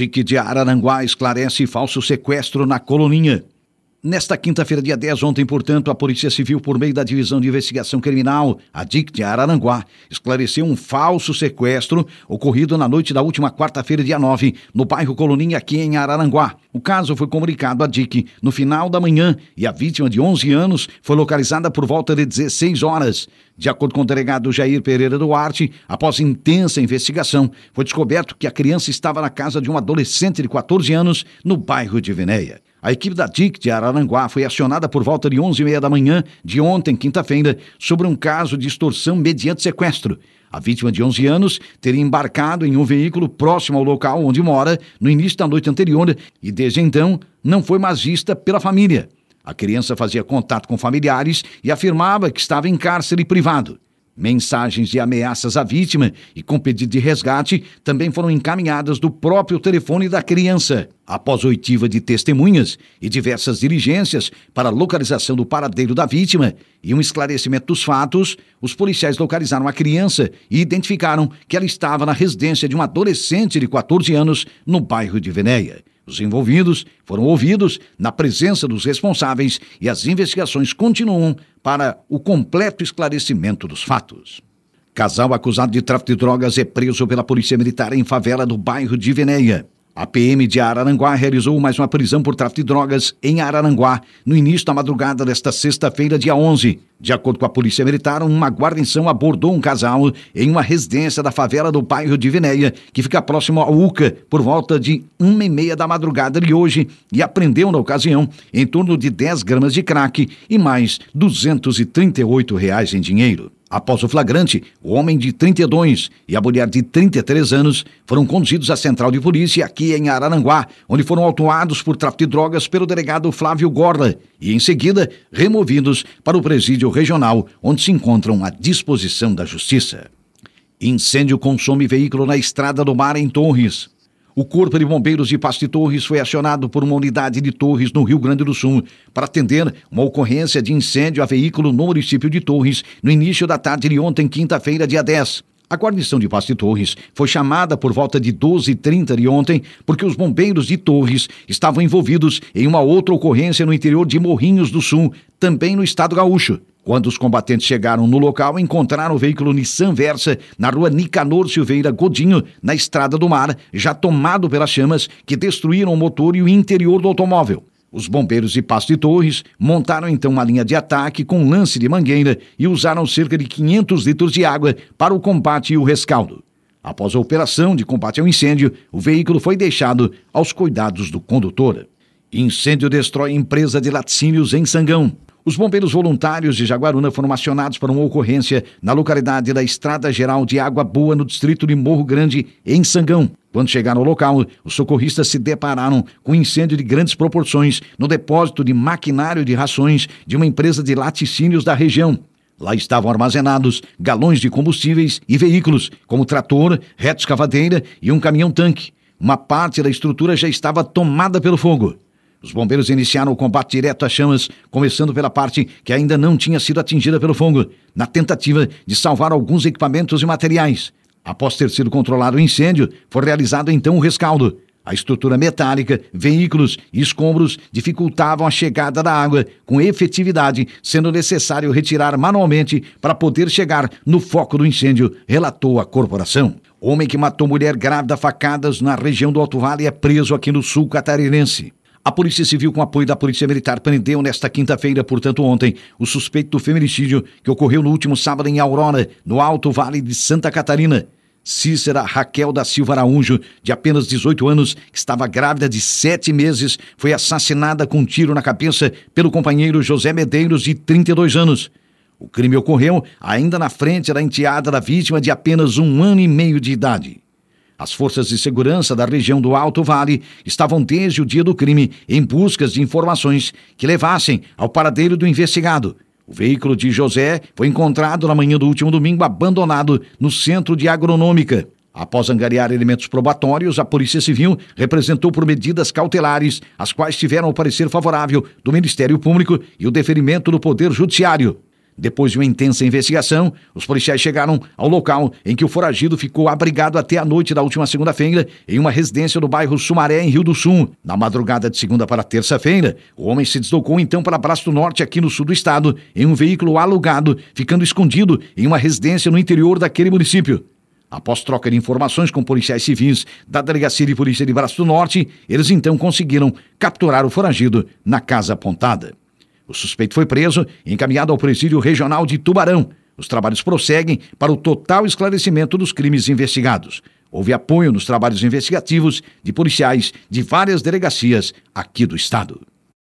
DIC de Araranguá esclarece falso sequestro na Coloninha. Nesta quinta-feira, dia 10, ontem, portanto, a Polícia Civil, por meio da Divisão de Investigação Criminal, a de Araranguá, esclareceu um falso sequestro ocorrido na noite da última quarta-feira, dia 9, no bairro Coloninha, aqui em Araranguá. O caso foi comunicado à DIC no final da manhã e a vítima, de 11 anos, foi localizada por volta de 16 horas. De acordo com o delegado Jair Pereira Duarte, após intensa investigação, foi descoberto que a criança estava na casa de um adolescente de 14 anos no bairro de Veneia. A equipe da DIC de Araranguá foi acionada por volta de 11h30 da manhã de ontem, quinta-feira, sobre um caso de extorsão mediante sequestro. A vítima de 11 anos teria embarcado em um veículo próximo ao local onde mora no início da noite anterior e, desde então, não foi mais vista pela família. A criança fazia contato com familiares e afirmava que estava em cárcere privado. Mensagens de ameaças à vítima e com pedido de resgate também foram encaminhadas do próprio telefone da criança. Após oitiva de testemunhas e diversas diligências para a localização do paradeiro da vítima e um esclarecimento dos fatos, os policiais localizaram a criança e identificaram que ela estava na residência de um adolescente de 14 anos no bairro de Venéia. Os envolvidos foram ouvidos na presença dos responsáveis e as investigações continuam para o completo esclarecimento dos fatos. Casal acusado de tráfico de drogas é preso pela Polícia Militar em favela do bairro de Veneia. A PM de Araranguá realizou mais uma prisão por tráfico de drogas em Araranguá no início da madrugada desta sexta-feira, dia 11. De acordo com a Polícia Militar, uma guarnição abordou um casal em uma residência da favela do bairro de Veneia, que fica próximo ao UCA, por volta de uma e meia da madrugada de hoje, e apreendeu na ocasião em torno de 10 gramas de crack e mais 238 reais em dinheiro. Após o flagrante, o homem de 32 e a mulher de 33 anos foram conduzidos à central de polícia aqui em Araranguá, onde foram autuados por tráfico de drogas pelo delegado Flávio Gorla e, em seguida, removidos para o presídio regional, onde se encontram à disposição da Justiça. Incêndio consome veículo na estrada do mar em Torres. O Corpo de Bombeiros de Pasto de Torres foi acionado por uma unidade de Torres no Rio Grande do Sul para atender uma ocorrência de incêndio a veículo no município de Torres no início da tarde de ontem, quinta-feira, dia 10. A guarnição de Pasto de Torres foi chamada por volta de 12h30 de ontem porque os bombeiros de Torres estavam envolvidos em uma outra ocorrência no interior de Morrinhos do Sul, também no estado gaúcho. Quando os combatentes chegaram no local, encontraram o veículo Nissan Versa na rua Nicanor Silveira Godinho, na Estrada do Mar, já tomado pelas chamas que destruíram o motor e o interior do automóvel. Os bombeiros de Pasto de Torres montaram então uma linha de ataque com lance de mangueira e usaram cerca de 500 litros de água para o combate e o rescaldo. Após a operação de combate ao incêndio, o veículo foi deixado aos cuidados do condutor. Incêndio destrói empresa de laticínios em Sangão. Os bombeiros voluntários de Jaguaruna foram acionados para uma ocorrência na localidade da Estrada Geral de Água Boa, no distrito de Morro Grande, em Sangão. Quando chegaram ao local, os socorristas se depararam com um incêndio de grandes proporções no depósito de maquinário de rações de uma empresa de laticínios da região. Lá estavam armazenados galões de combustíveis e veículos, como trator, reto escavadeira e um caminhão-tanque. Uma parte da estrutura já estava tomada pelo fogo. Os bombeiros iniciaram o combate direto às chamas, começando pela parte que ainda não tinha sido atingida pelo fogo, na tentativa de salvar alguns equipamentos e materiais. Após ter sido controlado o incêndio, foi realizado então o rescaldo. A estrutura metálica, veículos e escombros dificultavam a chegada da água com efetividade, sendo necessário retirar manualmente para poder chegar no foco do incêndio, relatou a corporação. Homem que matou mulher grávida facadas na região do Alto Vale é preso aqui no sul catarinense. A Polícia Civil, com apoio da Polícia Militar, prendeu nesta quinta-feira, portanto ontem, o suspeito do feminicídio que ocorreu no último sábado em Aurora, no Alto Vale de Santa Catarina. Cícera Raquel da Silva Araújo, de apenas 18 anos, que estava grávida de sete meses, foi assassinada com um tiro na cabeça pelo companheiro José Medeiros, de 32 anos. O crime ocorreu ainda na frente da enteada da vítima de apenas um ano e meio de idade. As forças de segurança da região do Alto Vale estavam desde o dia do crime em busca de informações que levassem ao paradeiro do investigado. O veículo de José foi encontrado na manhã do último domingo abandonado no centro de agronômica. Após angariar elementos probatórios, a Polícia Civil representou por medidas cautelares, as quais tiveram o parecer favorável do Ministério Público e o deferimento do Poder Judiciário. Depois de uma intensa investigação, os policiais chegaram ao local em que o foragido ficou abrigado até a noite da última segunda-feira em uma residência do bairro Sumaré, em Rio do Sul. Na madrugada de segunda para terça-feira, o homem se deslocou então para Braço do Norte, aqui no sul do estado, em um veículo alugado, ficando escondido em uma residência no interior daquele município. Após troca de informações com policiais civis da Delegacia de Polícia de Braço do Norte, eles então conseguiram capturar o foragido na casa apontada. O suspeito foi preso e encaminhado ao presídio regional de Tubarão. Os trabalhos prosseguem para o total esclarecimento dos crimes investigados. Houve apoio nos trabalhos investigativos de policiais de várias delegacias aqui do estado.